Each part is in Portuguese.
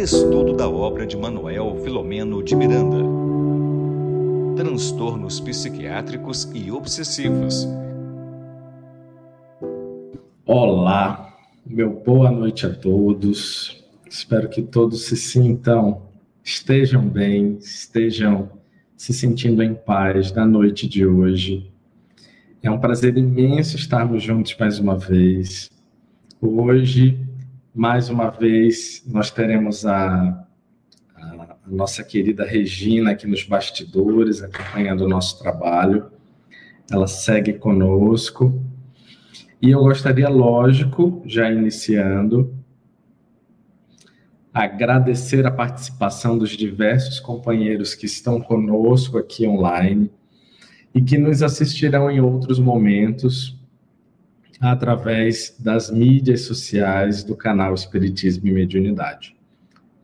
Estudo da obra de Manuel Filomeno de Miranda. Transtornos psiquiátricos e obsessivos. Olá, meu boa noite a todos. Espero que todos se sintam, estejam bem, estejam se sentindo em paz na noite de hoje. É um prazer imenso estarmos juntos mais uma vez. Hoje mais uma vez, nós teremos a, a, nossa querida Regina aqui nos bastidores, acompanhando o nosso trabalho. Ela segue conosco. E eu gostaria, lógico, já iniciando, agradecer a participação dos diversos companheiros que estão conosco aqui online e que nos assistirão em outros momentos através das mídias sociais do canal Espiritismo e Mediunidade.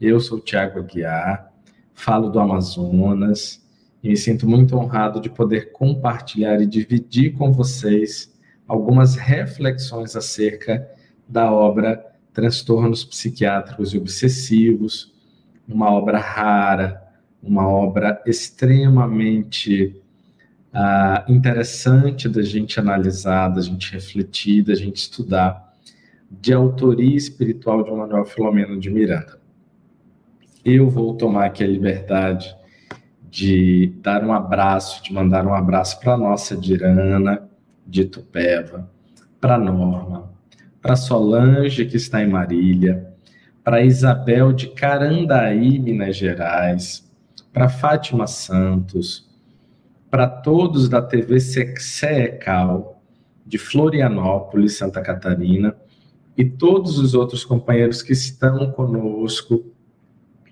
Eu sou Tiago Aguiar, falo do Amazonas e me sinto muito honrado de poder compartilhar e dividir com vocês algumas reflexões acerca da obra Transtornos Psiquiátricos e Obsessivos, uma obra rara, uma obra extremamente ah, interessante da gente analisar, da gente refletir, da gente estudar, de autoria espiritual de Manuel Filomeno de Miranda. Eu vou tomar aqui a liberdade de dar um abraço, de mandar um abraço para nossa Dirana de Tupéva, para Norma, para Solange, que está em Marília, para Isabel de Carandaí, Minas Gerais, para Fátima Santos, para todos da TV Secal, de Florianópolis, Santa Catarina, e todos os outros companheiros que estão conosco,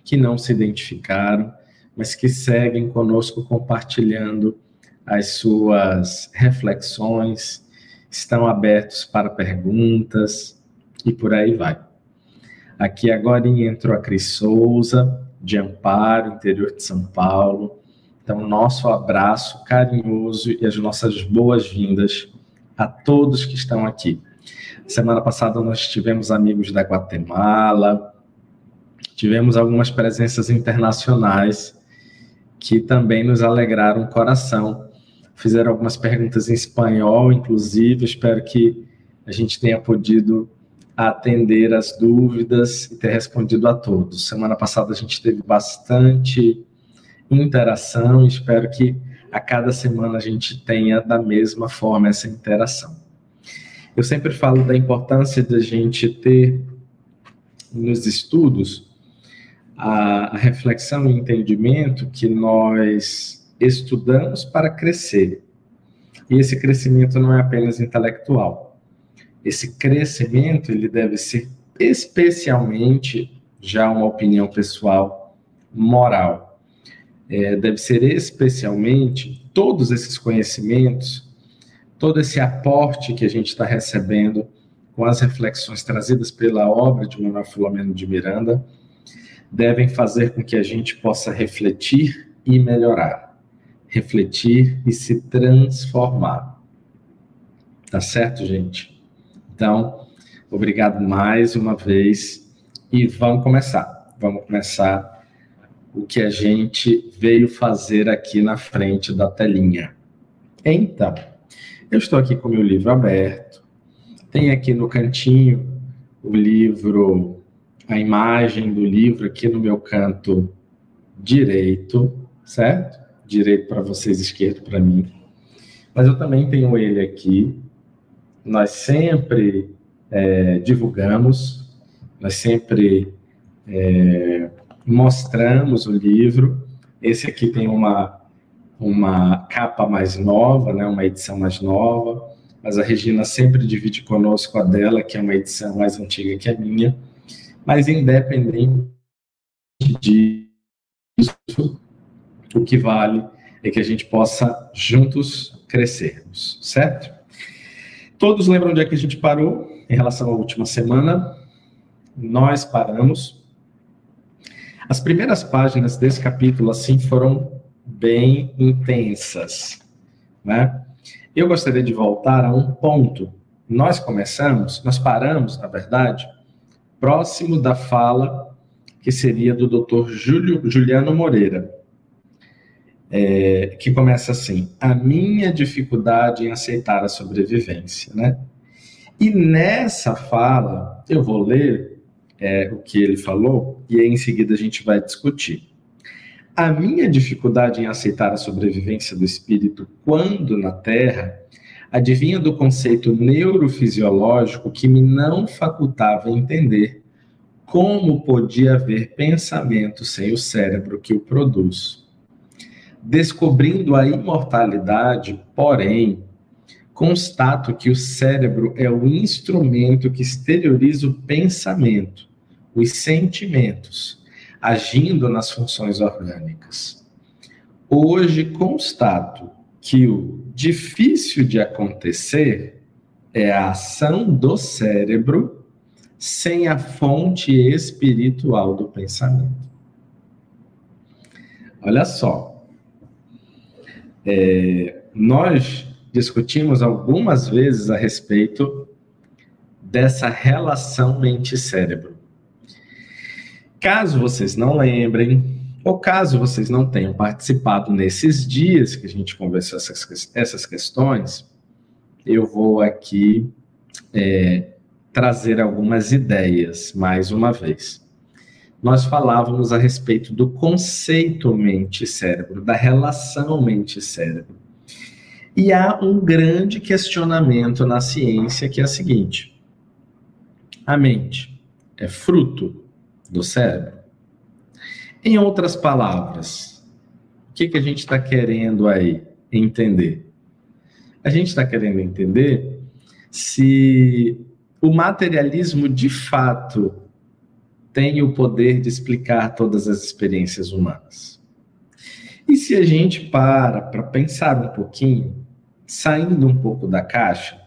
que não se identificaram, mas que seguem conosco compartilhando as suas reflexões, estão abertos para perguntas e por aí vai. Aqui agora entrou a Cris Souza, de Amparo, interior de São Paulo, então, nosso abraço carinhoso e as nossas boas-vindas a todos que estão aqui. Semana passada nós tivemos amigos da Guatemala, tivemos algumas presenças internacionais que também nos alegraram o coração. Fizeram algumas perguntas em espanhol, inclusive. Espero que a gente tenha podido atender as dúvidas e ter respondido a todos. Semana passada a gente teve bastante interação. Espero que a cada semana a gente tenha da mesma forma essa interação. Eu sempre falo da importância da gente ter nos estudos a, reflexão e entendimento que nós estudamos para crescer. E esse crescimento não é apenas intelectual. Esse crescimento ele deve ser especialmente já uma opinião pessoal moral é, deve ser especialmente todos esses conhecimentos, todo esse aporte que a gente está recebendo com as reflexões trazidas pela obra de Manuel Filomeno de Miranda, devem fazer com que a gente possa refletir e melhorar, refletir e se transformar. Tá certo, gente? Então, obrigado mais uma vez e vamos começar. Vamos começar o que a gente veio fazer aqui na frente da telinha. Então, eu estou aqui com o meu livro aberto, tem aqui no cantinho o livro, a imagem do livro aqui no meu canto direito, certo? Direito para vocês, esquerdo para mim. Mas eu também tenho ele aqui. Nós sempre é, divulgamos, nós sempre é, mostramos o livro. Esse aqui tem uma, uma capa mais nova, né, uma edição mais nova, mas a Regina sempre divide conosco a dela, que é uma edição mais antiga que a minha. Mas independente disso, o que vale é que a gente possa juntos crescermos, certo? Todos lembram onde é que a gente parou em relação à última semana? Nós paramos as primeiras páginas desse capítulo, assim, foram bem intensas, né? Eu gostaria de voltar a um ponto. Nós começamos, nós paramos, na verdade, próximo da fala que seria do Dr. Juliano Moreira, é, que começa assim: a minha dificuldade em aceitar a sobrevivência, né? E nessa fala, eu vou ler é, o que ele falou e aí em seguida a gente vai discutir. A minha dificuldade em aceitar a sobrevivência do espírito quando na Terra adivinha do conceito neurofisiológico que me não facultava entender como podia haver pensamento sem o cérebro que o produz. Descobrindo a imortalidade, porém, constato que o cérebro é o instrumento que exterioriza o pensamento, os sentimentos, agindo nas funções orgânicas. Hoje constato que o difícil de acontecer é a ação do cérebro sem a fonte espiritual do pensamento. Olha só, é, nós discutimos algumas vezes a respeito dessa relação mente-cérebro. Caso vocês não lembrem, ou caso vocês não tenham participado nesses dias que a gente conversou essas, essas questões, eu vou aqui é, trazer algumas ideias mais uma vez. Nós falávamos a respeito do conceito mente-cérebro, da relação mente-cérebro. E há um grande questionamento na ciência que é o seguinte: a mente é fruto do cérebro? Em outras palavras, o que, que a gente está querendo aí entender? A gente está querendo entender se o materialismo de fato tem o poder de explicar todas as experiências humanas. E se a gente para para pensar um pouquinho, saindo um pouco da caixa,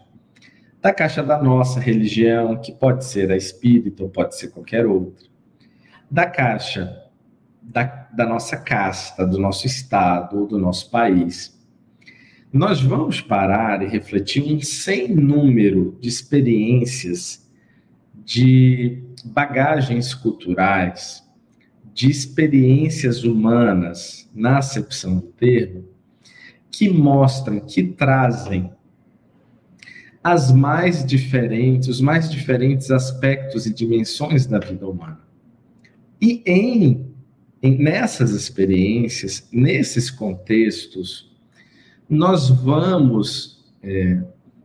da caixa da nossa religião, que pode ser a espírita ou pode ser qualquer outra, da caixa da, da nossa casta, do nosso estado do nosso país, nós vamos parar e refletir um sem número de experiências, de bagagens culturais, de experiências humanas, na acepção do termo, que mostram, que trazem as mais diferentes, os mais diferentes aspectos e dimensões da vida humana. E em, em nessas experiências, nesses contextos, nós vamos é,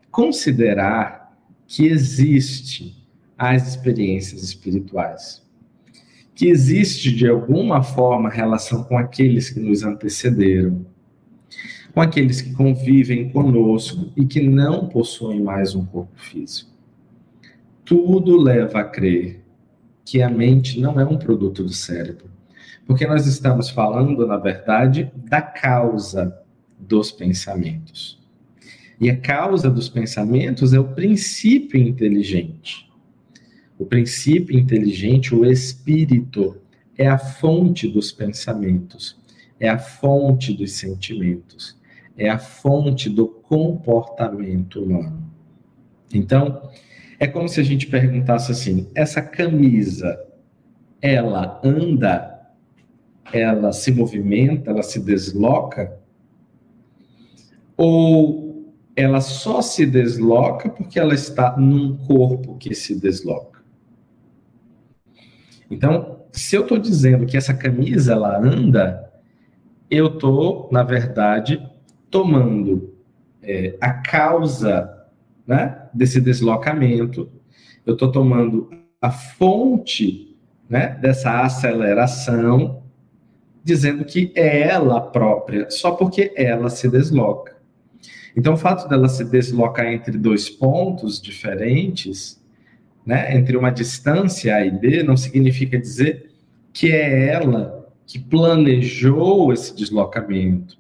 considerar que existe as experiências espirituais, que existe de alguma forma relação com aqueles que nos antecederam, com aqueles que convivem conosco e que não possuem mais um corpo físico. Tudo leva a crer que a mente não é um produto do cérebro, porque nós estamos falando, na verdade, da causa dos pensamentos. E a causa dos pensamentos é o princípio inteligente. O princípio inteligente, o espírito, é a fonte dos pensamentos, é a fonte dos sentimentos é a fonte do comportamento humano. Então, é como se a gente perguntasse assim: essa camisa, ela anda, ela se movimenta, ela se desloca? Ou ela só se desloca porque ela está num corpo que se desloca? Então, se eu estou dizendo que essa camisa ela anda, eu estou, na verdade, tomando é, a causa né, desse deslocamento, eu estou tomando a fonte né, dessa aceleração, dizendo que é ela própria, só porque ela se desloca. Então, o fato dela se deslocar entre dois pontos diferentes, né, entre uma distância A e B, não significa dizer que é ela que planejou esse deslocamento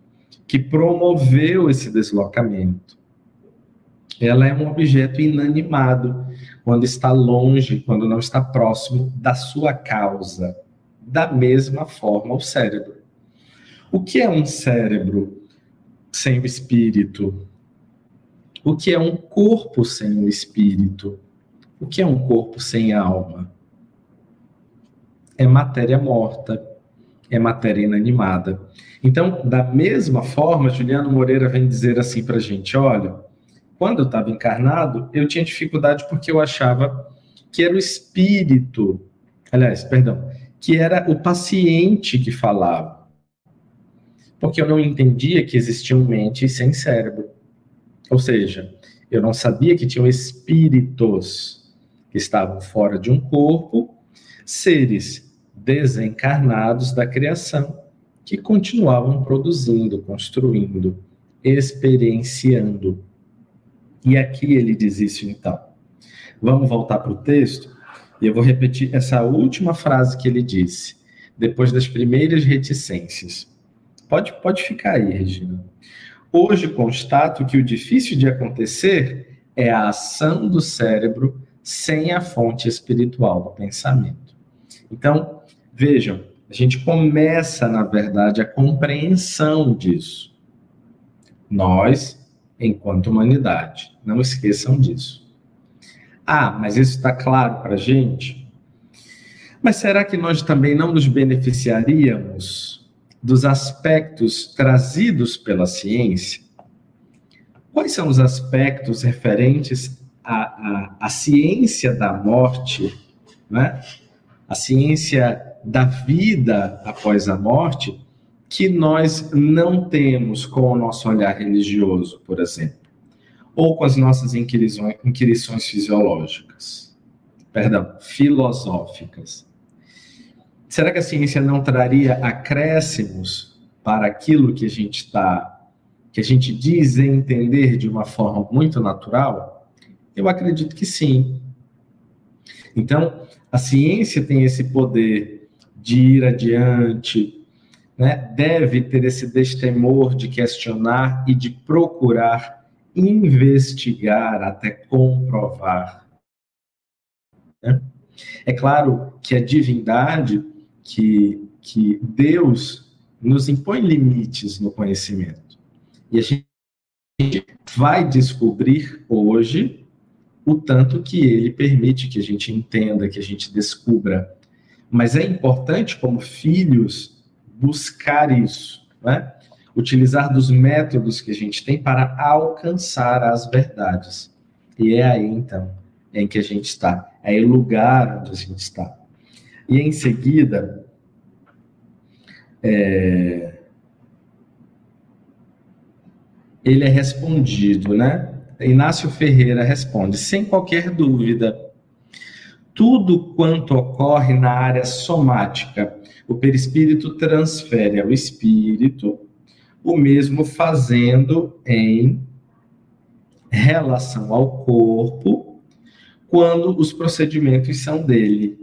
que promoveu esse deslocamento. Ela é um objeto inanimado quando está longe, quando não está próximo da sua causa. Da mesma forma, o cérebro. O que é um cérebro sem o espírito? O que é um corpo sem o espírito? O que é um corpo sem alma? é matéria morta, é matéria inanimada. Então, da mesma forma, Juliano Moreira vem dizer assim para a gente: olha, quando eu estava encarnado, eu tinha dificuldade porque eu achava que era o espírito, aliás, perdão, que era o paciente que falava. Porque eu não entendia que existiam mentes sem cérebro. Ou seja, eu não sabia que tinham espíritos que estavam fora de um corpo, seres desencarnados da criação, que continuavam produzindo, construindo, experienciando. E aqui ele diz isso então. Vamos voltar para o texto e eu vou repetir essa última frase que ele disse, depois das primeiras reticências. Pode, pode ficar aí, Regina. Hoje constato que o difícil de acontecer é a ação do cérebro sem a fonte espiritual do pensamento. Então, vejam, a gente começa, na verdade, a compreensão disso. Nós, enquanto humanidade, não esqueçam disso. Ah, mas isso está claro para a gente? Mas será que nós também não nos beneficiaríamos dos aspectos trazidos pela ciência? Quais são os aspectos referentes à, à, à ciência da morte, né? a ciência da vida após a morte, que nós não temos com o nosso olhar religioso, por exemplo? ou com as nossas inquirições, inquirições fisiológicas, perdão, filosóficas. Será que a ciência não traria acréscimos para aquilo que a gente está, que a gente diz entender de uma forma muito natural? Eu acredito que sim. Então, a ciência tem esse poder de ir adiante, né? deve ter esse destemor de questionar e de procurar investigar até comprovar. Né? É claro que a divindade, que, que Deus nos impõe limites no conhecimento. E a gente vai descobrir hoje o tanto que ele permite que a gente entenda, que a gente descubra. Mas é importante, como filhos, buscar isso. Né? utilizar dos métodos que a gente tem para alcançar as verdades. E é aí, então, em que a gente está. É o lugar onde a gente está. E em seguida, é... ele é respondido, né? Inácio Ferreira responde, sem qualquer dúvida, tudo quanto ocorre na área somática, o perispírito transfere ao espírito o mesmo fazendo em relação ao corpo, quando os procedimentos são dele,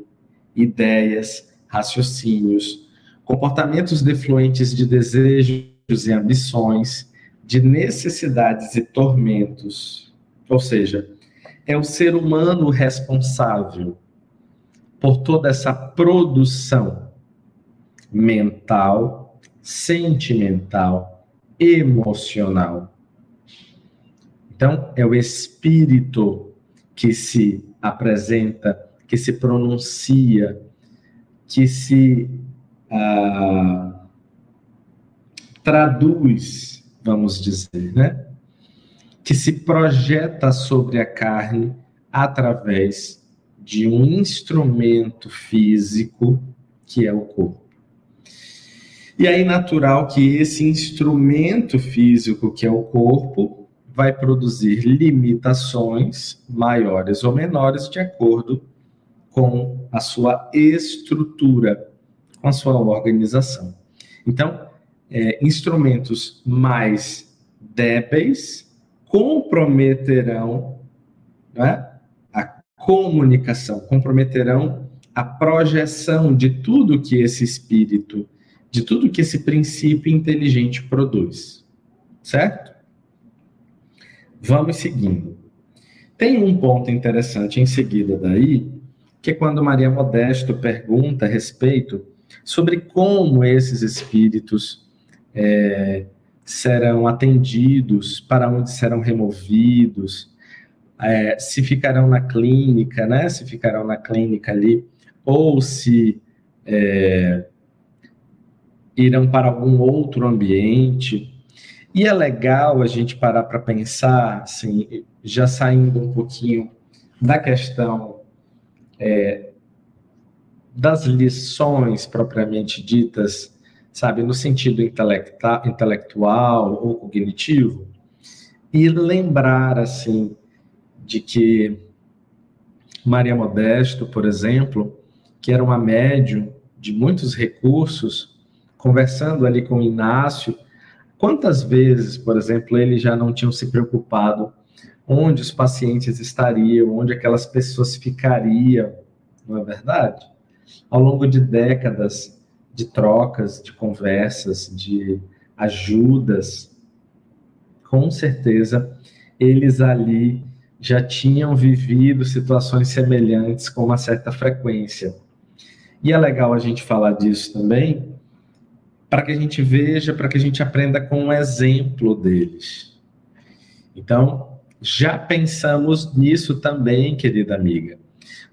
ideias, raciocínios, comportamentos defluentes de desejos e ambições, de necessidades e tormentos. Ou seja, é o ser humano responsável por toda essa produção mental, sentimental, emocional. Então, é o espírito que se apresenta, que se pronuncia, que se ah, traduz, vamos dizer, né? Que se projeta sobre a carne através de um instrumento físico que é o corpo. E aí, natural que esse instrumento físico, que é o corpo, vai produzir limitações maiores ou menores de acordo com a sua estrutura, com a sua organização. Então, é, instrumentos mais débeis comprometerão né, comunicação, comprometerão a projeção de tudo que esse espírito de tudo que esse princípio inteligente produz. Certo? Vamos seguindo. Tem um ponto interessante em seguida daí, que é quando Maria Modesto pergunta a respeito sobre como esses espíritos é, serão atendidos, para onde serão removidos, é, se ficarão na clínica, né? Se ficarão na clínica ali, ou se é, irão para algum outro ambiente. E é legal a gente parar para pensar, assim, já saindo um pouquinho da questão é, das lições propriamente ditas, sabe, no sentido intelectual ou cognitivo, e lembrar, assim, de que Maria Modesto, por exemplo, que era uma médium de muitos recursos, conversando ali com Inácio, quantas vezes, por exemplo, eles já não tinham se preocupado onde os pacientes estariam, onde aquelas pessoas ficariam, não é verdade? Ao longo de décadas de trocas, de conversas, de ajudas, com certeza eles ali já tinham vivido situações semelhantes com uma certa frequência. E é legal a gente falar disso também, para que a gente veja, para que a gente aprenda com o exemplo deles. Então, já pensamos nisso também, querida amiga.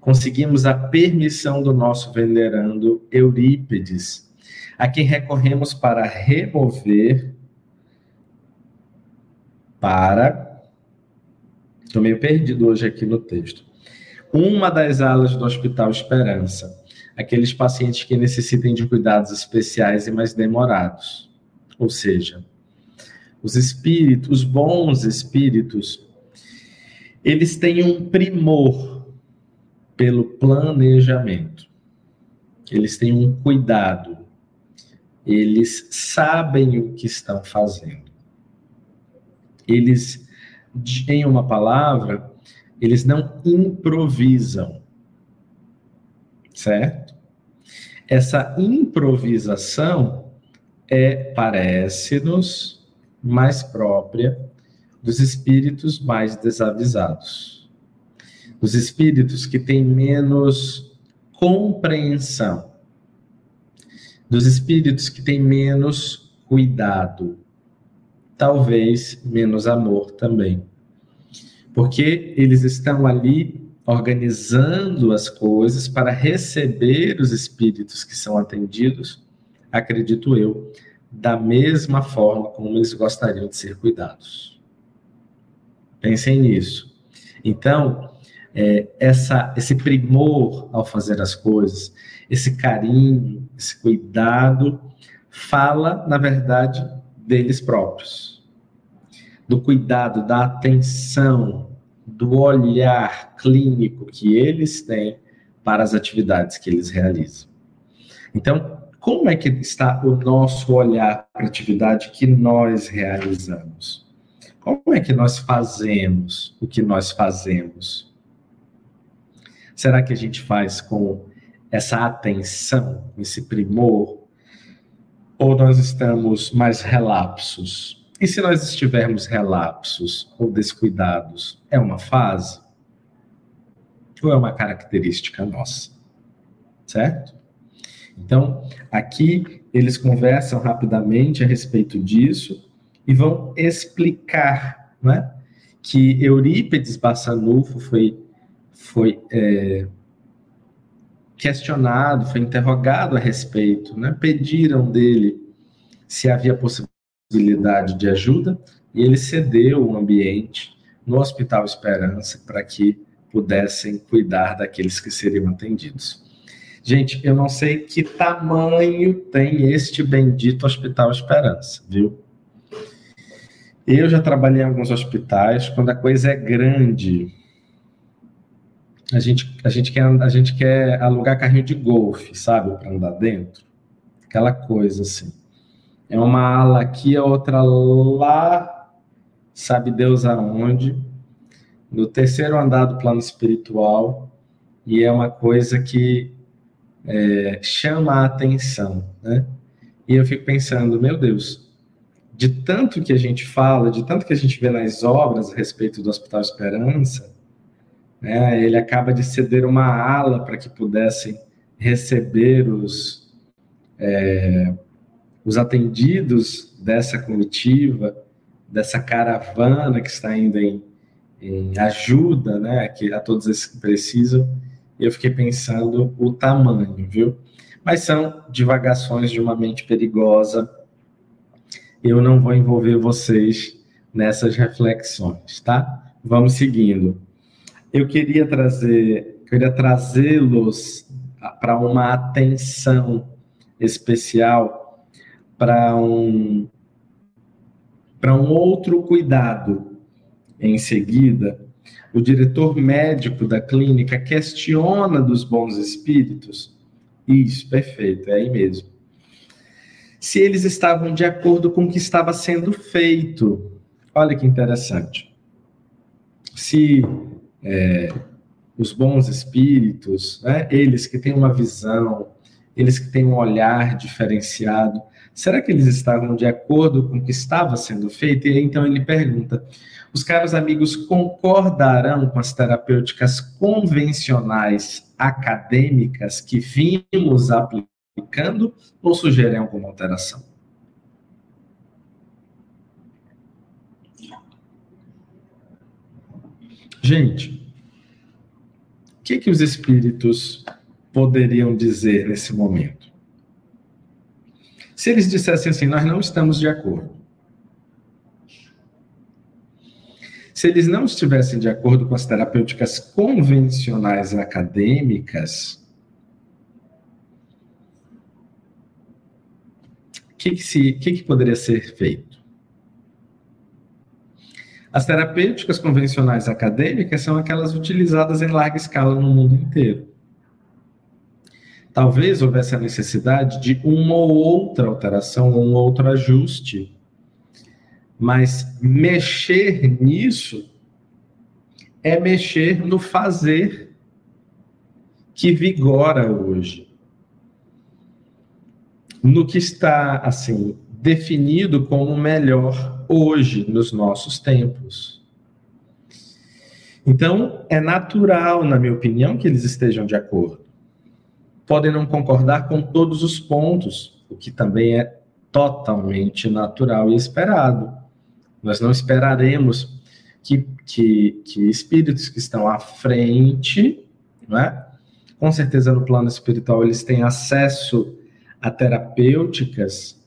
Conseguimos a permissão do nosso venerando Eurípides, a quem recorremos para remover, para. Estou meio perdido hoje aqui no texto. Uma das alas do Hospital Esperança, aqueles pacientes que necessitem de cuidados especiais e mais demorados. Ou seja, os espíritos, os bons espíritos, eles têm um primor pelo planejamento. Eles têm um cuidado. Eles sabem o que estão fazendo. Eles, em uma palavra, eles não improvisam. Certo? Essa improvisação é parece-nos mais própria dos espíritos mais desavisados, dos espíritos que têm menos compreensão, dos espíritos que têm menos cuidado, talvez menos amor também. Porque eles estão ali organizando as coisas para receber os espíritos que são atendidos, acredito eu, da mesma forma como eles gostariam de ser cuidados. Pensem nisso. Então, é, essa, esse primor ao fazer as coisas, esse carinho, esse cuidado, fala, na verdade, deles próprios. Do cuidado, da atenção, do olhar clínico que eles têm para as atividades que eles realizam. Então, como é que está o nosso olhar para a atividade que nós realizamos? Como é que nós fazemos o que nós fazemos? Será que a gente faz com essa atenção, esse primor? Ou nós estamos mais relapsos? E se nós estivermos relapsos ou descuidados, é uma fase? Ou é uma característica nossa? Certo? Então, aqui eles conversam rapidamente a respeito disso e vão explicar né, que Eurípides Bassanufo foi, foi é, questionado, foi interrogado a respeito, né, pediram dele se havia possibilidade de ajuda e ele cedeu o ambiente no Hospital Esperança para que pudessem cuidar daqueles que seriam atendidos. Gente, eu não sei que tamanho tem este bendito Hospital Esperança, viu? Eu já trabalhei em alguns hospitais, quando a coisa é grande, a gente, a gente, quer, a gente quer alugar carrinho de golfe, sabe, para andar dentro. Aquela coisa assim. É uma ala aqui, a outra lá, sabe Deus aonde, no terceiro andar do plano espiritual, e é uma coisa que é, chama a atenção, né? E eu fico pensando, meu Deus, de tanto que a gente fala, de tanto que a gente vê nas obras a respeito do Hospital Esperança, né, ele acaba de ceder uma ala para que pudessem receber os, é, os atendidos dessa comitiva, dessa caravana que está indo em, em ajuda né, a todos esses que precisam. Eu fiquei pensando o tamanho, viu? Mas são divagações de uma mente perigosa. Eu não vou envolver vocês nessas reflexões, tá? Vamos seguindo. Eu queria trazer, queria trazê-los para uma atenção especial para um para um outro cuidado. Em seguida, o diretor médico da clínica questiona dos bons espíritos. Isso, perfeito, é aí mesmo. Se eles estavam de acordo com o que estava sendo feito. Olha que interessante. Se é, os bons espíritos, né, eles que têm uma visão, eles que têm um olhar diferenciado, será que eles estavam de acordo com o que estava sendo feito? E aí, então ele pergunta: os caros amigos concordarão com as terapêuticas convencionais acadêmicas que vimos aplicando ou sugerem alguma alteração? Gente, o que, que os espíritos poderiam dizer nesse momento? Se eles dissessem assim, nós não estamos de acordo. Se eles não estivessem de acordo com as terapêuticas convencionais acadêmicas, o que, que, se, que, que poderia ser feito? As terapêuticas convencionais acadêmicas são aquelas utilizadas em larga escala no mundo inteiro talvez houvesse a necessidade de uma ou outra alteração, um outro ajuste. Mas mexer nisso é mexer no fazer que vigora hoje. No que está, assim, definido como melhor hoje, nos nossos tempos. Então, é natural, na minha opinião, que eles estejam de acordo podem não concordar com todos os pontos, o que também é totalmente natural e esperado. Nós não esperaremos que, que, que espíritos que estão à frente, não é? com certeza no plano espiritual eles têm acesso a terapêuticas,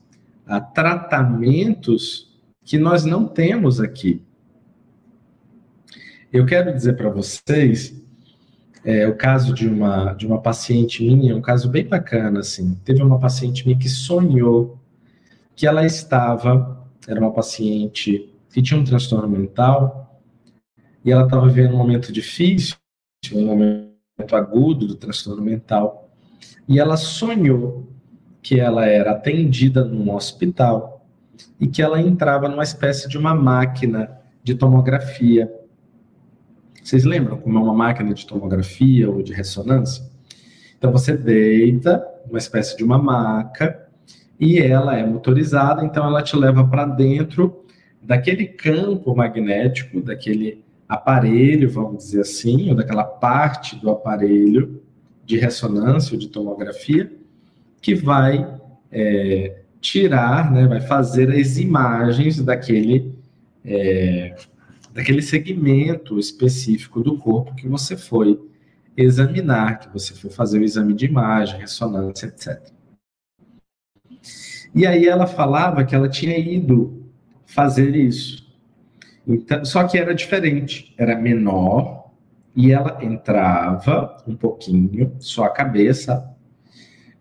a tratamentos que nós não temos aqui. Eu quero dizer para vocês é, o caso de uma, de uma paciente minha, um caso bem bacana, assim. Teve uma paciente minha que sonhou que ela estava, era uma paciente que tinha um transtorno mental, e ela estava vivendo um momento difícil, um momento agudo do transtorno mental, e ela sonhou que ela era atendida num hospital e que ela entrava numa espécie de uma máquina de tomografia vocês lembram como é uma máquina de tomografia ou de ressonância? Então você deita uma espécie de uma maca e ela é motorizada, então ela te leva para dentro daquele campo magnético, daquele aparelho, vamos dizer assim, ou daquela parte do aparelho de ressonância ou de tomografia, que vai é, tirar, né, vai fazer as imagens daquele é, daquele segmento específico do corpo que você foi examinar, que você foi fazer o exame de imagem, ressonância, etc. E aí ela falava que ela tinha ido fazer isso. Então, só que era diferente, era menor e ela entrava um pouquinho, só a cabeça,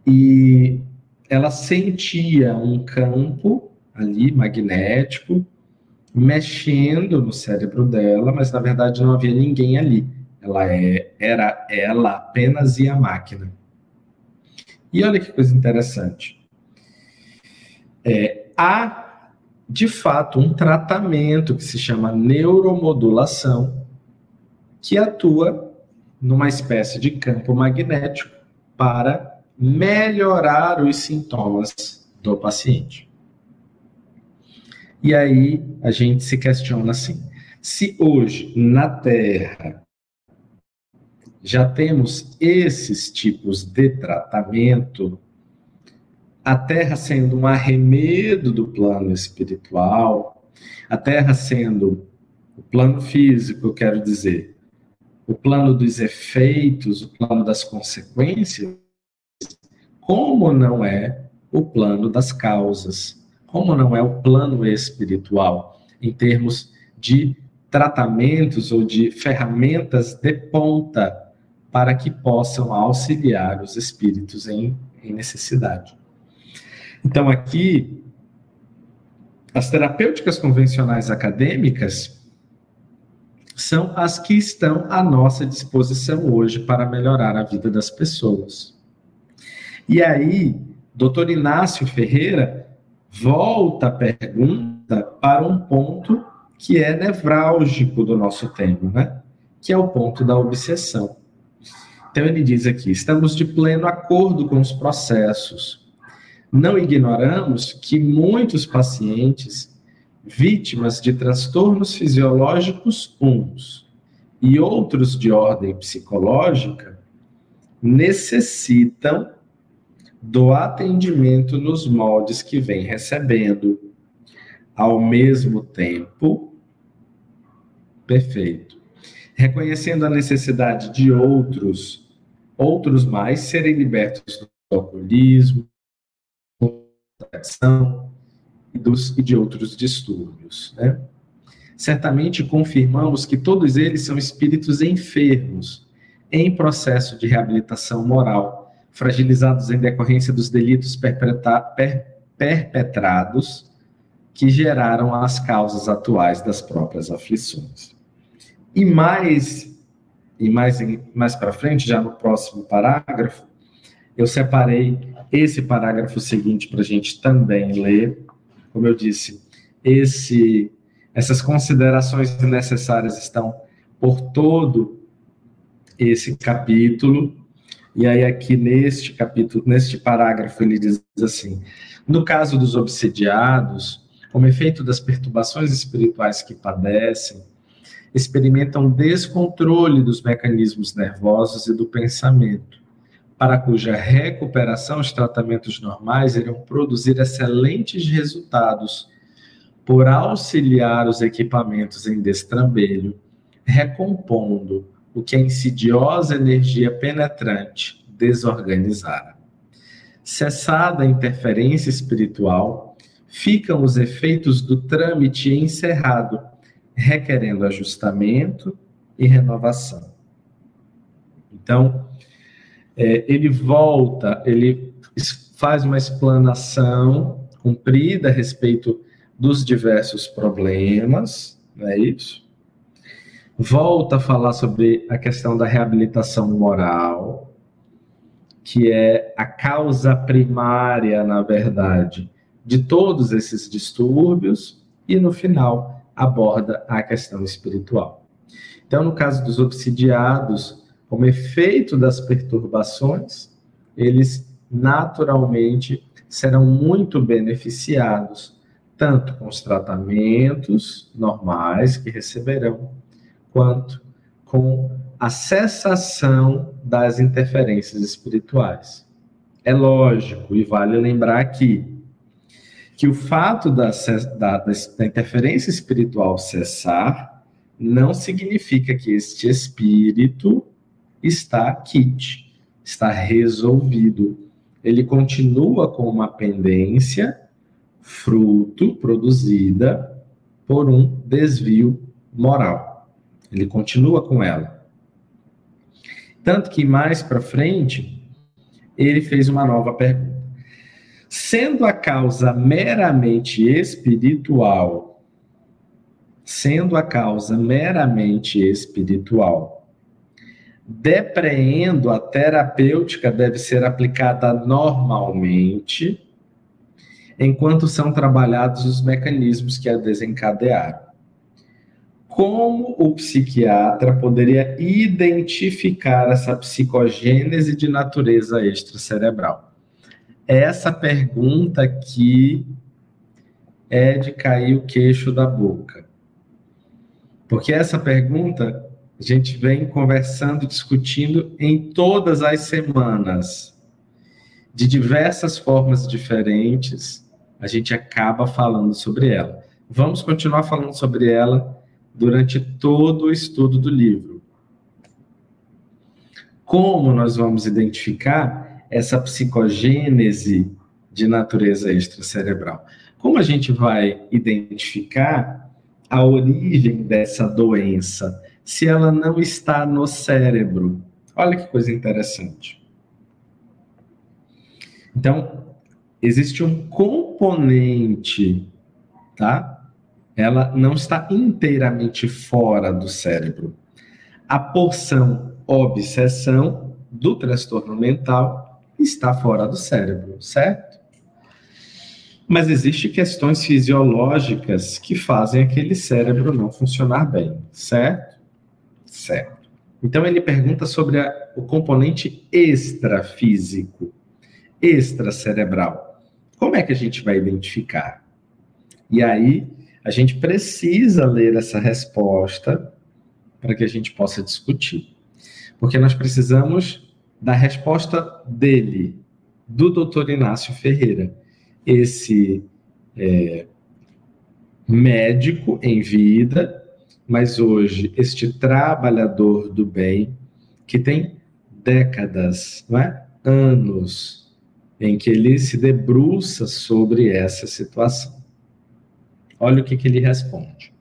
e ela sentia um campo ali magnético mexendo no cérebro dela, mas na verdade não havia ninguém ali. Ela é, era ela apenas e a máquina. E olha que coisa interessante. É, há, de fato, um tratamento que se chama neuromodulação, que atua numa espécie de campo magnético para melhorar os sintomas do paciente. E aí a gente se questiona assim: se hoje na Terra já temos esses tipos de tratamento, a Terra sendo um arremedo do plano espiritual, a Terra sendo o plano físico, eu quero dizer, o plano dos efeitos, o plano das consequências, como não é o plano das causas, como não é o plano espiritual, em termos de tratamentos ou de ferramentas de ponta para que possam auxiliar os espíritos em, em necessidade. Então, aqui, as terapêuticas convencionais acadêmicas são as que estão à nossa disposição hoje para melhorar a vida das pessoas. E aí, doutor Inácio Ferreira volta a pergunta para um ponto que é nevrálgico do nosso tema, né? Que é o ponto da obsessão. Então ele diz aqui: estamos de pleno acordo com os processos. Não ignoramos que muitos pacientes vítimas de transtornos fisiológicos uns e outros de ordem psicológica necessitam do atendimento nos moldes que vem recebendo. Ao mesmo tempo, perfeito. Reconhecendo a necessidade de outros, outros mais serem libertos do alcoolismo, da e, dos, e de outros distúrbios. Né? Certamente confirmamos que todos eles são espíritos enfermos, em processo de reabilitação moral, fragilizados em decorrência dos delitos perpetrados que geraram as causas atuais das próprias aflições. E mais e mais mais para frente, já no próximo parágrafo, eu separei esse parágrafo seguinte para a gente também ler, como eu disse, esse, essas considerações necessárias estão por todo esse capítulo. E aí aqui neste capítulo, neste parágrafo, ele diz assim: no caso dos obsidiados, como efeito das perturbações espirituais que padecem, experimentam descontrole dos mecanismos nervosos e do pensamento, para cuja recuperação os tratamentos normais irão produzir excelentes resultados por auxiliar os equipamentos em destrambelho, recompondo o que a insidiosa energia penetrante desorganizara. Cessada a interferência espiritual, ficam os efeitos do trâmite encerrado, requerendo ajustamento e renovação. Então, é, ele volta, ele faz uma explanação comprida a respeito dos diversos problemas, não é isso? Volta a falar sobre a questão da reabilitação moral, que é a causa primária, na verdade, de todos esses distúrbios, e no final aborda a questão espiritual. Então, no caso dos obsidiados, como efeito das perturbações, eles naturalmente serão muito beneficiados, tanto com os tratamentos normais que receberão, quanto com a cessação das interferências espirituais. É lógico, e vale lembrar aqui, que o fato da, da, da interferência espiritual cessar não significa que este espírito está kit, está resolvido. Ele continua com uma pendência, fruto produzida por um desvio moral. Ele continua com ela. Tanto que mais para frente, ele fez uma nova pergunta. Sendo a causa meramente espiritual, sendo a causa meramente espiritual, depreendo a terapêutica deve ser aplicada normalmente, enquanto são trabalhados os mecanismos que a desencadearam. Como o psiquiatra poderia identificar essa psicogênese de natureza extracerebral? Essa pergunta aqui é de cair o queixo da boca. Porque essa pergunta a gente vem conversando, discutindo em todas as semanas, de diversas formas diferentes, a gente acaba falando sobre ela. Vamos continuar falando sobre ela durante todo o estudo do livro. Como nós vamos identificar essa psicogênese de natureza extracerebral? Como a gente vai identificar a origem dessa doença se ela não está no cérebro? Olha que coisa interessante. Então, existe um componente, tá? Ela não está inteiramente fora do cérebro. A porção obsessão do transtorno mental está fora do cérebro, certo? Mas existem questões fisiológicas que fazem aquele cérebro não funcionar bem, certo? Certo. Então ele pergunta sobre a, o componente extrafísico, extracerebral. Como é que a gente vai identificar? E aí a gente precisa ler essa resposta para que a gente possa discutir. Porque nós precisamos da resposta dele, do doutor Inácio Ferreira esse é, médico em vida, mas hoje este trabalhador do bem que tem décadas, não é? anos, em que ele se debruça sobre essa situação. Olha o que, que ele responde.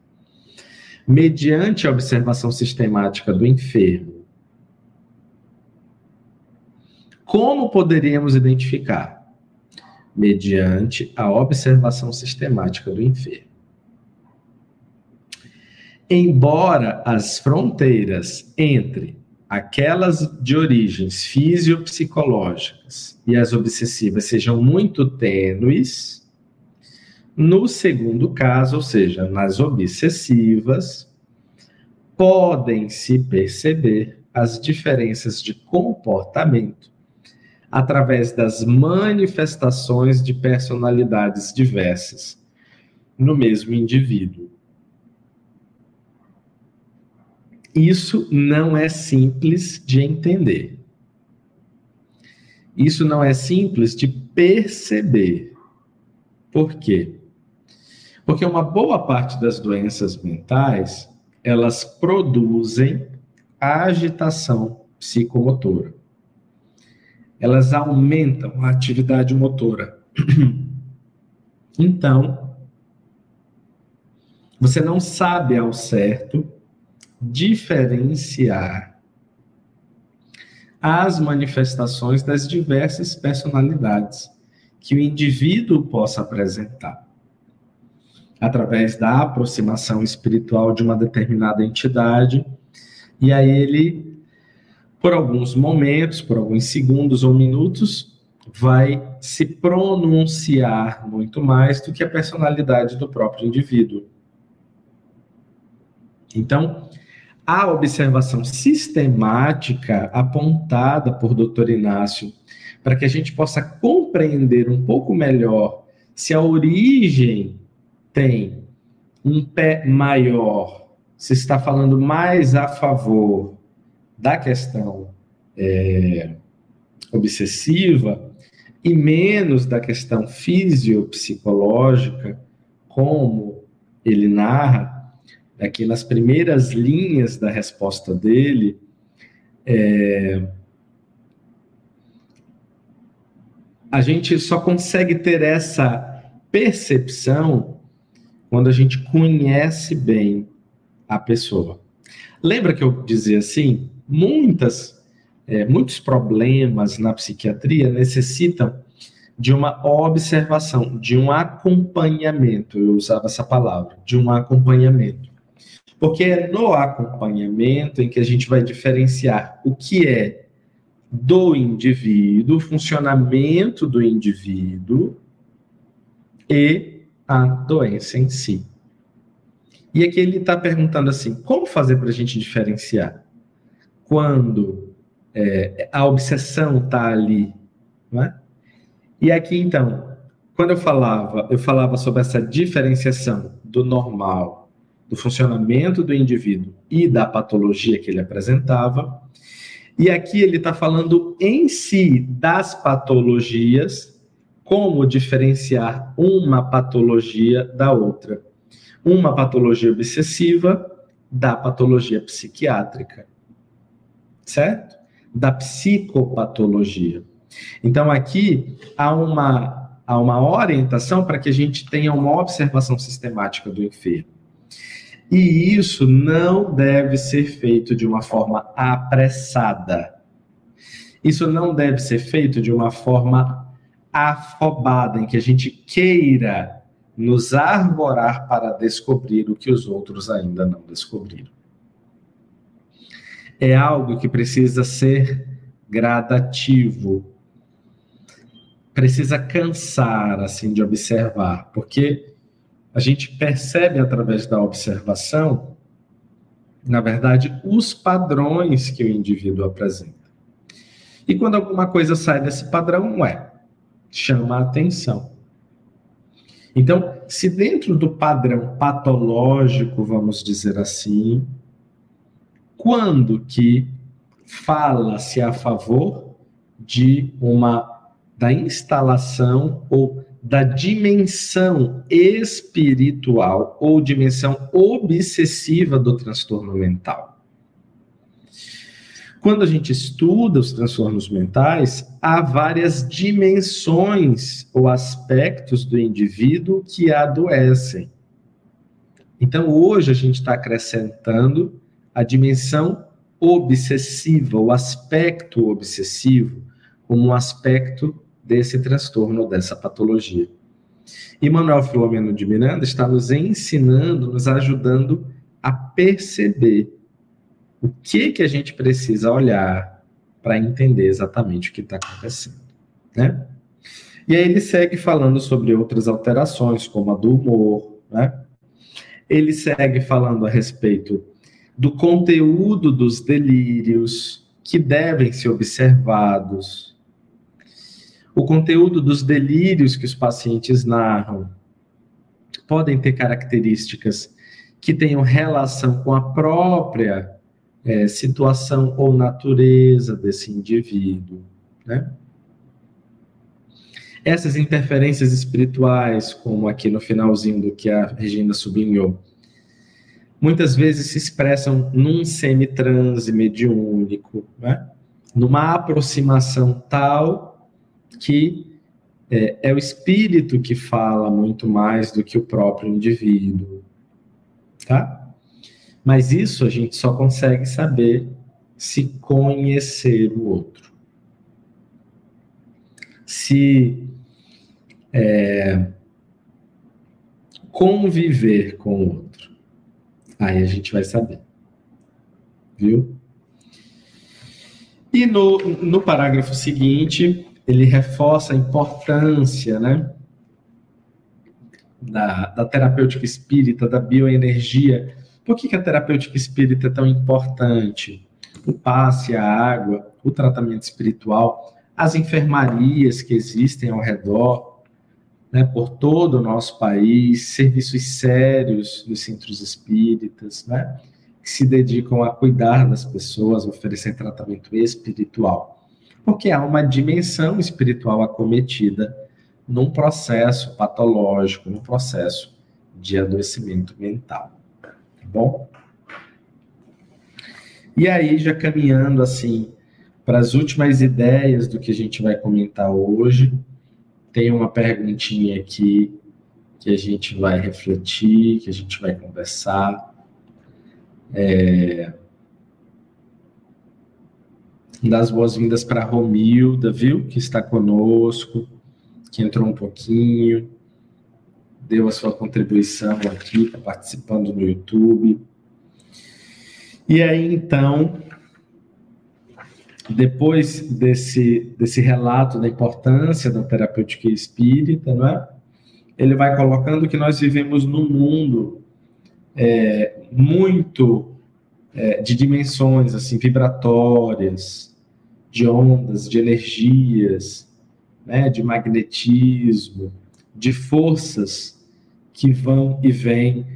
Mediante a observação sistemática do enfermo, como poderíamos identificar mediante a observação sistemática do enfermo. Embora as fronteiras entre aquelas de origens fisiopsicológicas e as obsessivas sejam muito tênues, no segundo caso, ou seja, nas obsessivas, podem-se perceber as diferenças de comportamento através das manifestações de personalidades diversas no mesmo indivíduo. Isso não é simples de entender. Isso não é simples de perceber. Por quê? Porque uma boa parte das doenças mentais, elas produzem agitação psicomotora elas aumentam a atividade motora. Então, você não sabe ao certo diferenciar as manifestações das diversas personalidades que o indivíduo possa apresentar. Através da aproximação espiritual de uma determinada entidade, e aí ele por alguns momentos, por alguns segundos ou minutos, vai se pronunciar muito mais do que a personalidade do próprio indivíduo. Então, a observação sistemática apontada por Dr. Inácio para que a gente possa compreender um pouco melhor se a origem tem um pé maior, se está falando mais a favor da questão é, obsessiva e menos da questão fisiopsicológica, como ele narra aqui nas primeiras linhas da resposta dele, é, a gente só consegue ter essa percepção quando a gente conhece bem a pessoa. Lembra que eu dizia assim? muitas, é, muitos problemas na psiquiatria necessitam de uma observação, de um acompanhamento. Eu usava essa palavra, de um acompanhamento. Porque é no acompanhamento em que a gente vai diferenciar o que é do indivíduo, o funcionamento do indivíduo e a doença em si. E aqui ele está perguntando assim: como fazer para a gente diferenciar? quando é, a obsessão está ali. Né? E aqui, então, quando eu falava, eu falava sobre essa diferenciação do normal, do funcionamento do indivíduo e da patologia que ele apresentava. E aqui ele está falando em si das patologias, como diferenciar uma patologia da outra. Uma patologia obsessiva da patologia psiquiátrica certo? Da psicopatologia. Então, aqui há uma, há uma orientação para que a gente tenha uma observação sistemática do enfermo. E isso não deve ser feito de uma forma apressada. Isso não deve ser feito de uma forma afobada, em que a gente queira nos arvorar para descobrir o que os outros ainda não descobriram. É algo que precisa ser gradativo. Precisa cansar assim de observar, porque a gente percebe através da observação, na verdade, os padrões que o indivíduo apresenta. E quando alguma coisa sai desse padrão, ué, chama a atenção. Então, se dentro do padrão patológico, vamos dizer assim, quando que fala-se a favor de uma da instalação ou da dimensão espiritual ou dimensão obsessiva do transtorno mental. Quando a gente estuda os transtornos mentais, há várias dimensões ou aspectos do indivíduo que adoecem. Então, hoje a gente está acrescentando a dimensão obsessiva, o aspecto obsessivo, como um aspecto desse transtorno, dessa patologia. E Manuel Filomeno de Miranda está nos ensinando, nos ajudando a perceber o que que a gente precisa olhar para entender exatamente o que está acontecendo, né? E aí ele segue falando sobre outras alterações, como a do humor, né? Ele segue falando a respeito do conteúdo dos delírios que devem ser observados, o conteúdo dos delírios que os pacientes narram podem ter características que tenham relação com a própria é, situação ou natureza desse indivíduo, né? Essas interferências espirituais, como aqui no finalzinho do que a Regina sublinhou, muitas vezes se expressam num semitranse mediúnico, né? numa aproximação tal que é, é, o espírito que fala muito mais do que o próprio indivíduo, tá? Mas isso a gente só consegue saber se conhecer o outro. Se é, conviver com o outro. Aí a gente vai saber. Viu? E no, no parágrafo seguinte, ele reforça a importância, né, da, da terapêutica espírita, da bioenergia. Por que, que a terapêutica espírita é tão importante? O passe, a água, o tratamento espiritual, as enfermarias que existem ao redor, né, por todo o nosso país, serviços sérios nos centros espíritas, né, que se dedicam a cuidar das pessoas, oferecer tratamento espiritual porque há uma dimensão espiritual acometida num processo patológico, num processo de adoecimento mental. Bom? E aí, já caminhando assim para as últimas ideias do que a gente vai comentar hoje, tem uma perguntinha aqui que a gente vai refletir, que a gente vai conversar. É, das boas-vindas para Romilda, viu? Que está conosco, que entrou um pouquinho, deu a sua contribuição aqui, está participando no YouTube. E aí, então, depois desse, desse relato da importância da terapêutica espírita, não é? ele vai colocando que nós vivemos num mundo é, muito é, de dimensões assim vibratórias, de ondas, de energias, né, de magnetismo, de forças que vão e vêm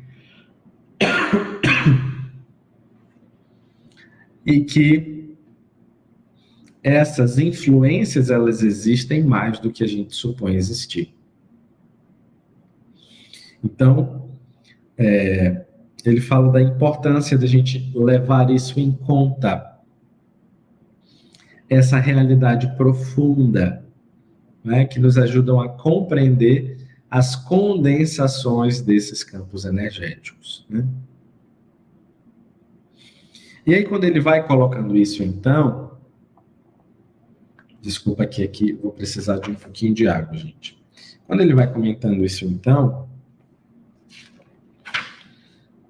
e que essas influências elas existem mais do que a gente supõe existir. Então, é, ele fala da importância da gente levar isso em conta essa realidade profunda, né, que nos ajudam a compreender as condensações desses campos energéticos. Né? E aí, quando ele vai colocando isso, então, desculpa que aqui vou precisar de um pouquinho de água, gente. Quando ele vai comentando isso, então,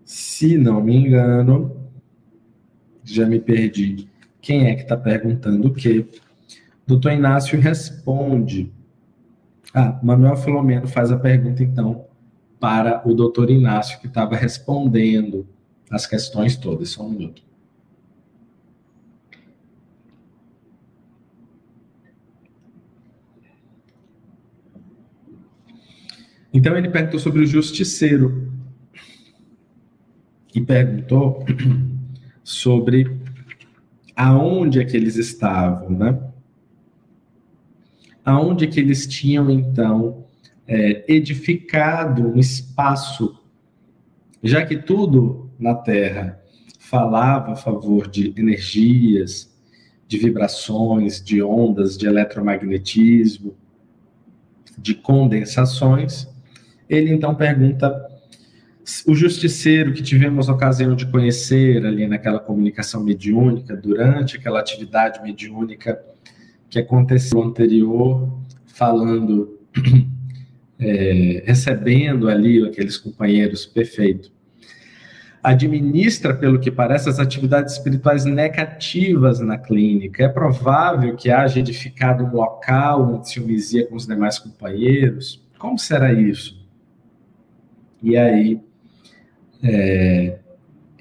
se não me engano, já me perdi. Quem é que está perguntando o quê? Doutor Inácio responde. Ah, Manuel Filomeno faz a pergunta, então, para o doutor Inácio, que estava respondendo as questões todas. Só um minuto. Então ele perguntou sobre o justiceiro e perguntou sobre aonde é que eles estavam, né? Aonde que eles tinham então é, edificado um espaço, já que tudo na Terra falava a favor de energias, de vibrações, de ondas, de eletromagnetismo, de condensações, ele então pergunta o justiceiro que tivemos a ocasião de conhecer ali naquela comunicação mediúnica, durante aquela atividade mediúnica que aconteceu anterior, falando, é, recebendo ali aqueles companheiros, perfeito. Administra, pelo que parece, as atividades espirituais negativas na clínica. É provável que haja edificado um local onde se humizia com os demais companheiros. Como será isso? E aí, é,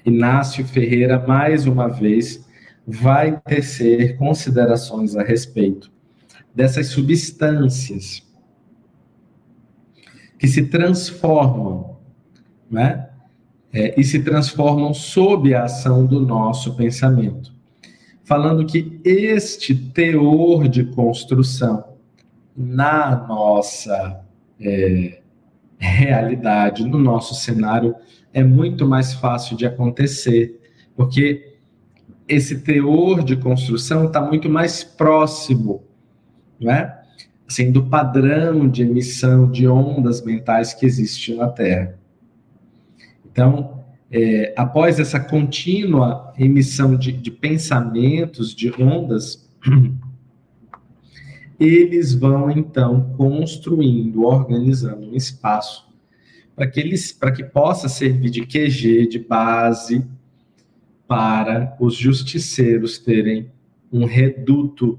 Inácio Ferreira, mais uma vez, vai tecer considerações a respeito dessas substâncias que se transformam, né? É, e se transformam sob a ação do nosso pensamento. Falando que este teor de construção na nossa é, realidade, no nosso cenário, é muito mais fácil de acontecer, porque esse teor de construção está muito mais próximo, não é? Assim, do padrão de emissão de ondas mentais que existe na Terra. Então, é, após essa contínua emissão de, de pensamentos, de ondas, eles vão então construindo, organizando um espaço para que eles, para que possa servir de QG, de base para os justiceiros terem um reduto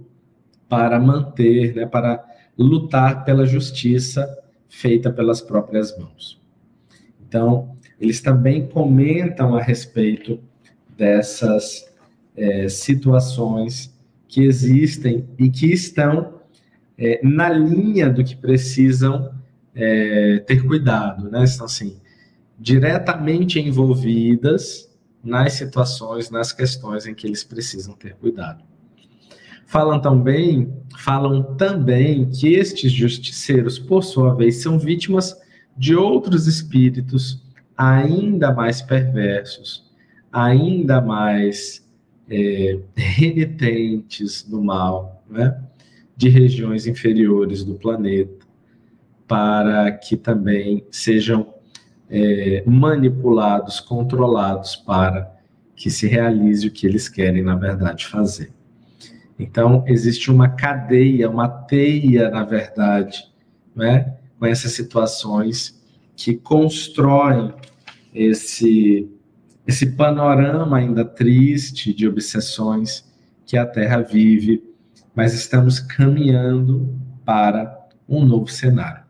para manter, né, para lutar pela justiça feita pelas próprias mãos. Então, eles também comentam a respeito dessas é, situações que existem e que estão é, na linha do que precisam é, ter cuidado, né? Estão assim, diretamente envolvidas nas situações, nas questões em que eles precisam ter cuidado. Falam também, falam também que estes justiceiros, por sua vez, são vítimas de outros espíritos ainda mais perversos, ainda mais é, renitentes do mal, né? de regiões inferiores do planeta, para que também sejam é, manipulados, controlados para que se realize o que eles querem, na verdade, fazer. Então, existe uma cadeia, uma teia, na verdade, né, com essas situações que constroem esse, esse panorama ainda triste de obsessões que a Terra vive mas estamos caminhando para um novo cenário.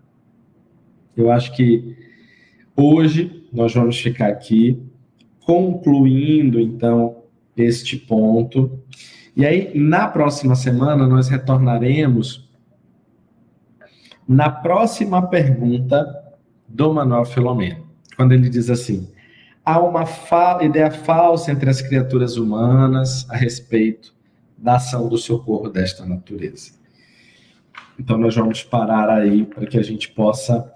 Eu acho que hoje nós vamos ficar aqui concluindo então este ponto. E aí, na próxima semana, nós retornaremos na próxima pergunta do Manuel Filomeno, quando ele diz assim: há uma fa ideia falsa entre as criaturas humanas a respeito da ação do socorro desta natureza. Então, nós vamos parar aí para que a gente possa,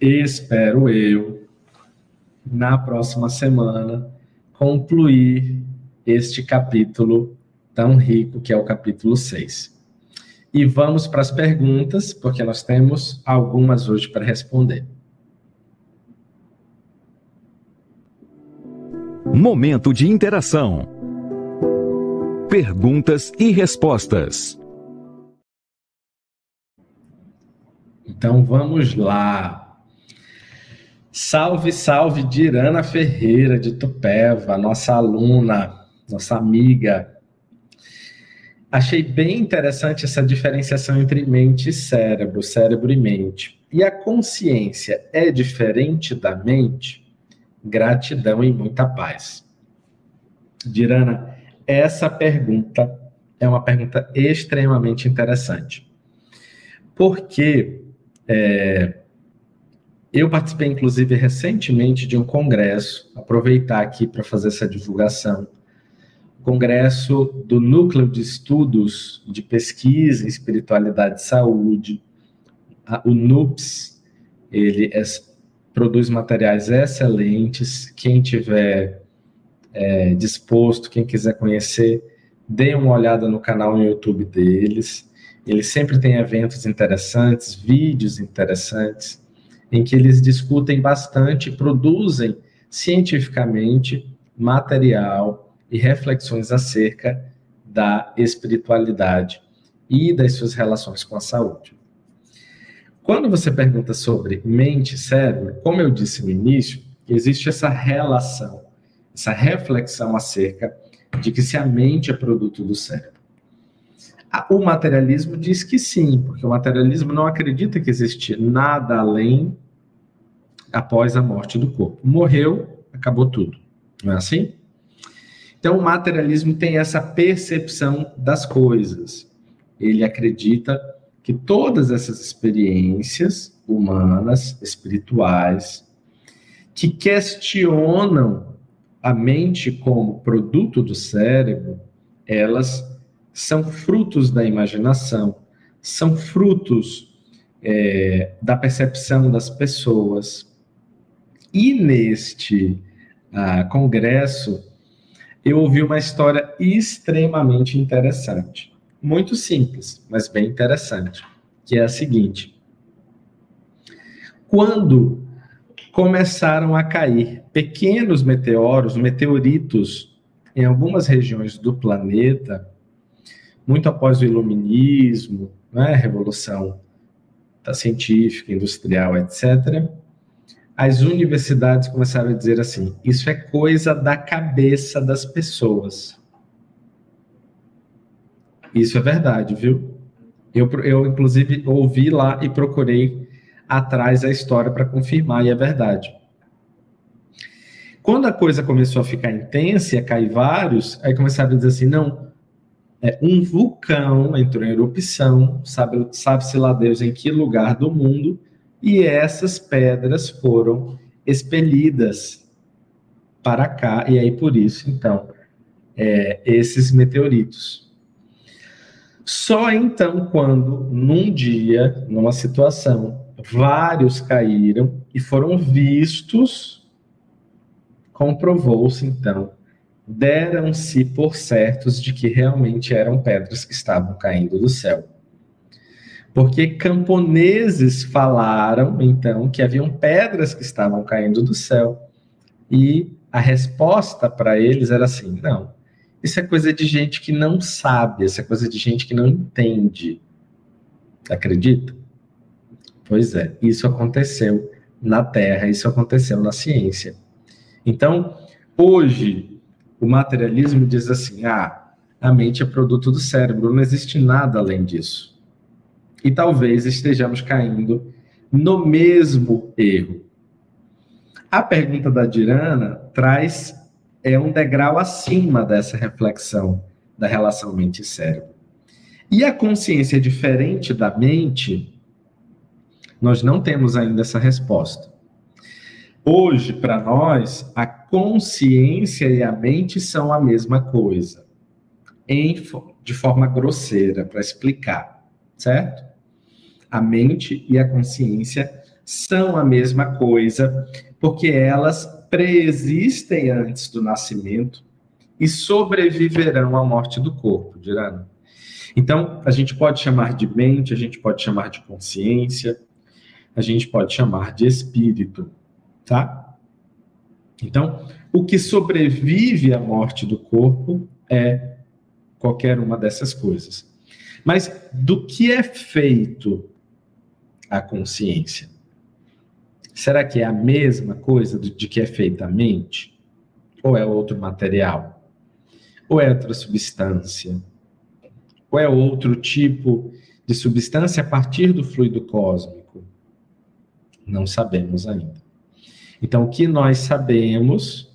espero eu, na próxima semana, concluir este capítulo tão rico que é o capítulo 6. E vamos para as perguntas, porque nós temos algumas hoje para responder. Momento de interação. Perguntas e respostas. Então vamos lá. Salve, salve, Dirana Ferreira de Tupéva, nossa aluna, nossa amiga. Achei bem interessante essa diferenciação entre mente e cérebro, cérebro e mente. E a consciência é diferente da mente? Gratidão e muita paz. Dirana, essa pergunta é uma pergunta extremamente interessante. Porque é, eu participei, inclusive, recentemente de um congresso, aproveitar aqui para fazer essa divulgação. Congresso do Núcleo de Estudos de Pesquisa em Espiritualidade e Saúde, o NUPS, ele é, produz materiais excelentes. Quem tiver é, disposto, quem quiser conhecer, dê uma olhada no canal no YouTube deles. Eles sempre têm eventos interessantes, vídeos interessantes, em que eles discutem bastante, produzem cientificamente material e reflexões acerca da espiritualidade e das suas relações com a saúde. Quando você pergunta sobre mente e cérebro, como eu disse no início, existe essa relação essa reflexão acerca de que se a mente é produto do cérebro. O materialismo diz que sim, porque o materialismo não acredita que existe nada além após a morte do corpo. Morreu, acabou tudo. Não é assim? Então, o materialismo tem essa percepção das coisas. Ele acredita que todas essas experiências humanas, espirituais, que questionam a mente como produto do cérebro, elas são frutos da imaginação, são frutos é, da percepção das pessoas. E neste ah, congresso, eu ouvi uma história extremamente interessante. Muito simples, mas bem interessante, que é a seguinte. Quando começaram a cair pequenos meteoros, meteoritos, em algumas regiões do planeta, muito após o iluminismo, né, revolução da científica, industrial, etc., as universidades começaram a dizer assim: isso é coisa da cabeça das pessoas. Isso é verdade, viu? Eu, eu inclusive, ouvi lá e procurei atrás a história para confirmar, e é verdade. Quando a coisa começou a ficar intensa e a cair vários, aí começaram a dizer assim: não, é, um vulcão entrou em erupção, sabe, sabe-se lá Deus em que lugar do mundo, e essas pedras foram expelidas para cá, e aí por isso, então, é, esses meteoritos. Só então, quando, num dia, numa situação, vários caíram e foram vistos, comprovou-se então, deram-se por certos de que realmente eram pedras que estavam caindo do céu. Porque camponeses falaram então que haviam pedras que estavam caindo do céu e a resposta para eles era assim: não, isso é coisa de gente que não sabe, isso é coisa de gente que não entende. Acredita? Pois é, isso aconteceu na Terra, isso aconteceu na ciência. Então, hoje, o materialismo diz assim: ah, a mente é produto do cérebro, não existe nada além disso. E talvez estejamos caindo no mesmo erro. A pergunta da Dirana traz é um degrau acima dessa reflexão da relação mente cérebro. E a consciência diferente da mente nós não temos ainda essa resposta. Hoje, para nós, a consciência e a mente são a mesma coisa, em, de forma grosseira, para explicar, certo? A mente e a consciência são a mesma coisa, porque elas preexistem antes do nascimento e sobreviverão à morte do corpo, Dirana. Então, a gente pode chamar de mente, a gente pode chamar de consciência, a gente pode chamar de espírito, tá? Então, o que sobrevive à morte do corpo é qualquer uma dessas coisas. Mas do que é feito a consciência? Será que é a mesma coisa de que é feita a mente? Ou é outro material? Ou é outra substância? Ou é outro tipo de substância a partir do fluido cósmico? Não sabemos ainda. Então, o que nós sabemos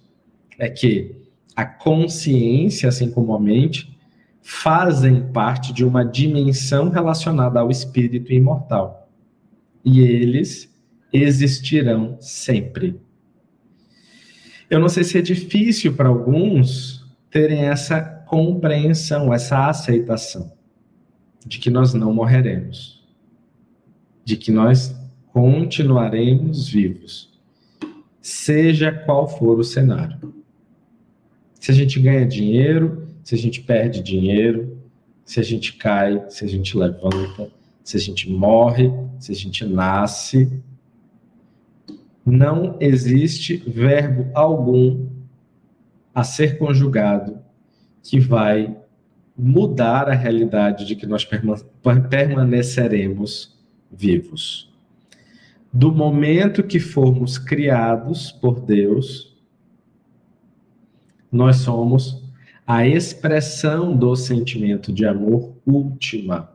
é que a consciência, assim como a mente, fazem parte de uma dimensão relacionada ao espírito imortal. E eles existirão sempre. Eu não sei se é difícil para alguns terem essa compreensão, essa aceitação de que nós não morreremos, de que nós continuaremos vivos, seja qual for o cenário. Se a gente ganha dinheiro, se a gente perde dinheiro, se a gente cai, se a gente levanta, se a gente morre, se a gente nasce, não existe verbo algum a ser conjugado que vai mudar a realidade de que nós permaneceremos vivos. Do momento que formos criados por Deus, nós somos a expressão do sentimento de amor última.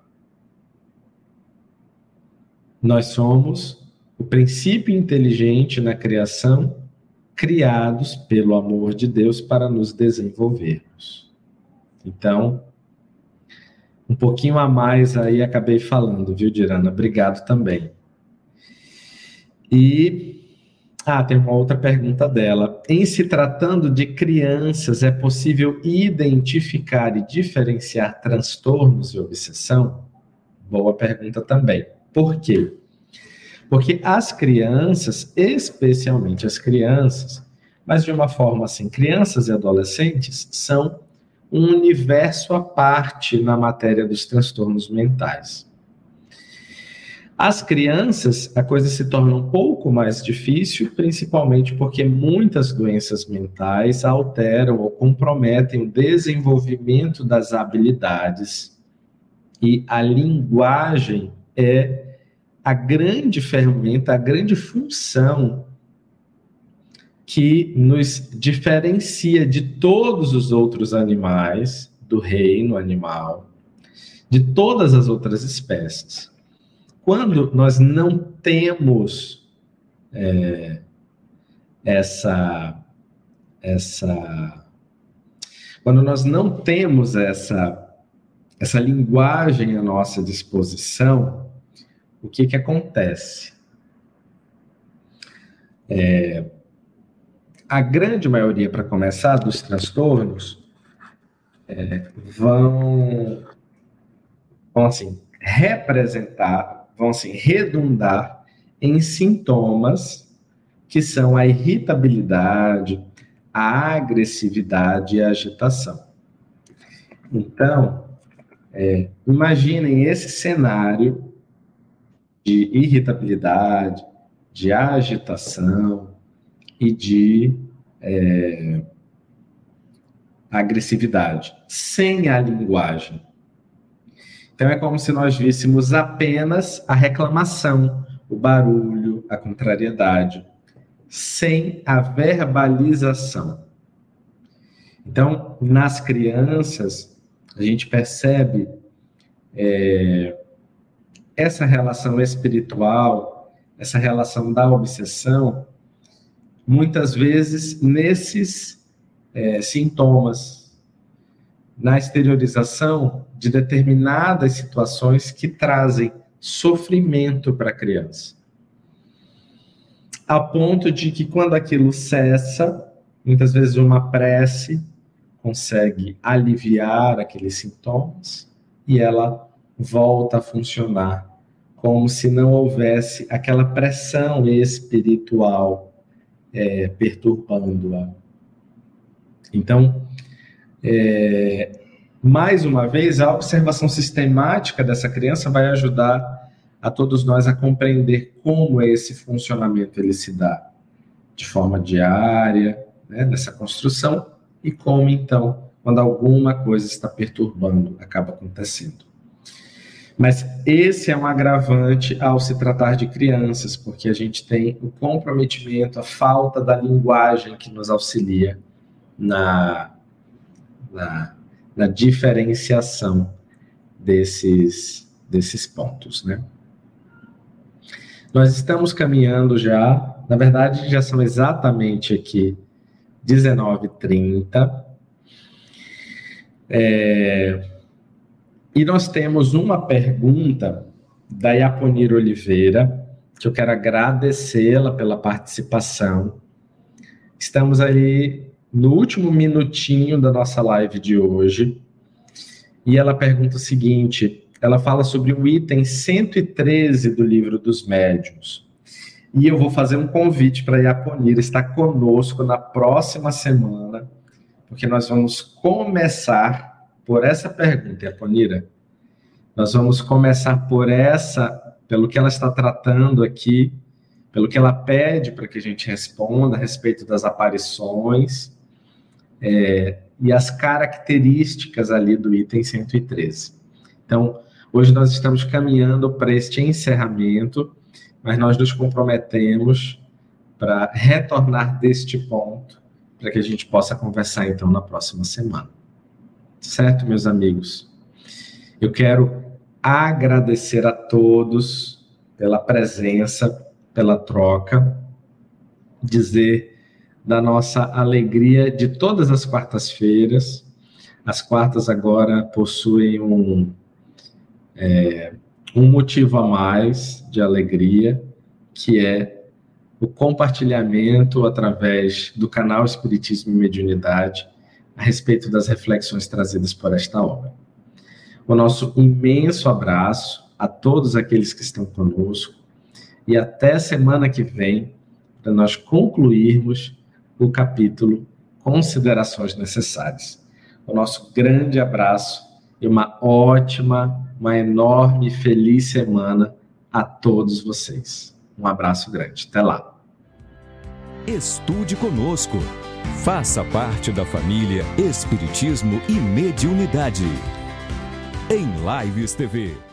Nós somos o princípio inteligente na criação, criados pelo amor de Deus para nos desenvolvermos. Então, um pouquinho a mais aí acabei falando, viu, Dirana? Obrigado também. E ah, tem uma outra pergunta dela. Em se tratando de crianças, é possível identificar e diferenciar transtornos e obsessão? Boa pergunta também. Por quê? Porque as crianças, especialmente as crianças, mas de uma forma assim, crianças e adolescentes são um universo à parte na matéria dos transtornos mentais. As crianças, a coisa se torna um pouco mais difícil, principalmente porque muitas doenças mentais alteram ou comprometem o desenvolvimento das habilidades e a linguagem é a grande ferramenta, a grande função que nos diferencia de todos os outros animais do reino animal, de todas as outras espécies. Quando nós não temos é, essa essa quando nós não temos essa essa linguagem à nossa disposição, o que, que acontece? É, a grande maioria, para começar, dos transtornos é, vão, vão assim, representar, vão assim, redundar em sintomas que são a irritabilidade, a agressividade e a agitação. Então, é, imaginem esse cenário de irritabilidade, de agitação e de é, agressividade, sem a linguagem. Então é como se nós víssemos apenas a reclamação, o barulho, a contrariedade, sem a verbalização. Então, nas crianças, a gente percebe é, essa relação espiritual, essa relação da obsessão, muitas vezes nesses é, sintomas, na exteriorização de determinadas situações que trazem sofrimento para a criança. A ponto de que quando aquilo cessa, muitas vezes uma prece consegue aliviar aqueles sintomas e ela volta a funcionar como se não houvesse aquela pressão espiritual é, perturbando-a. Então, É, mais uma vez, a observação sistemática dessa criança vai ajudar a todos nós a compreender como esse funcionamento ele se dá de forma diária, né, nessa construção, e como então, quando alguma coisa está perturbando, acaba acontecendo. Mas esse é um agravante ao se tratar de crianças, porque a gente tem o comprometimento, a falta da linguagem que nos auxilia na, na, na diferenciação desses, desses pontos, né? Nós estamos caminhando já, na verdade, já são exatamente aqui 19h30. É, e nós temos uma pergunta da Iaponir Oliveira, que eu quero agradecê-la pela participação. Estamos aí no último minutinho da nossa live de hoje. E ela pergunta o seguinte: ela fala sobre o item 113 do livro dos médiuns. E eu vou fazer um convite para a Iaponira estar conosco na próxima semana, porque nós vamos começar por essa pergunta, Iaponira. Nós vamos começar por essa, pelo que ela está tratando aqui, pelo que ela pede para que a gente responda a respeito das aparições é, e as características ali do item 113. Então, hoje nós estamos caminhando para este encerramento, mas nós nos comprometemos para retornar deste ponto, para que a gente possa conversar então na próxima semana. Certo, meus amigos? Eu quero agradecer a todos pela presença, pela troca, dizer da nossa alegria de todas as quartas-feiras. As quartas agora possuem um, é, um motivo a mais de alegria, que é o compartilhamento através do canal Espiritismo e Mediunidade a respeito das reflexões trazidas por esta obra. O nosso imenso abraço a todos aqueles que estão conosco e até semana que vem para nós concluirmos o capítulo Considerações Necessárias. O nosso grande abraço e uma ótima, uma enorme feliz semana a todos vocês. Um abraço grande. Até lá. Estude conosco. Faça parte da família Espiritismo e Mediunidade. Em Lives TV.